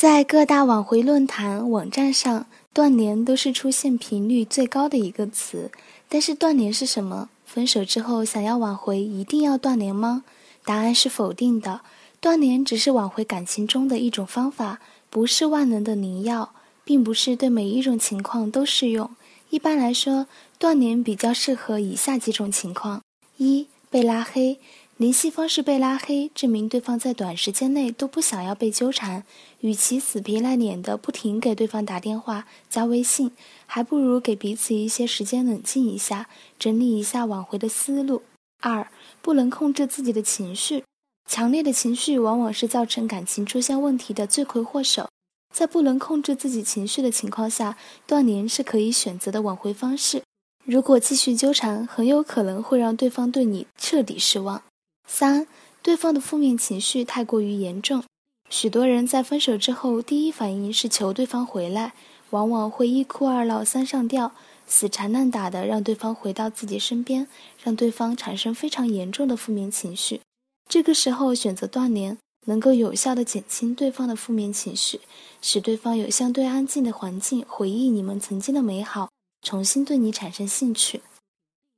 在各大挽回论坛网站上，断联都是出现频率最高的一个词。但是断联是什么？分手之后想要挽回，一定要断联吗？答案是否定的。断联只是挽回感情中的一种方法，不是万能的灵药，并不是对每一种情况都适用。一般来说，断联比较适合以下几种情况：一、被拉黑。联系方式被拉黑，证明对方在短时间内都不想要被纠缠。与其死皮赖脸的不停给对方打电话、加微信，还不如给彼此一些时间冷静一下，整理一下挽回的思路。二、不能控制自己的情绪，强烈的情绪往往是造成感情出现问题的罪魁祸首。在不能控制自己情绪的情况下，断联是可以选择的挽回方式。如果继续纠缠，很有可能会让对方对你彻底失望。三，对方的负面情绪太过于严重，许多人在分手之后，第一反应是求对方回来，往往会一哭二闹三上吊，死缠烂打的让对方回到自己身边，让对方产生非常严重的负面情绪。这个时候选择断联，能够有效的减轻对方的负面情绪，使对方有相对安静的环境回忆你们曾经的美好，重新对你产生兴趣。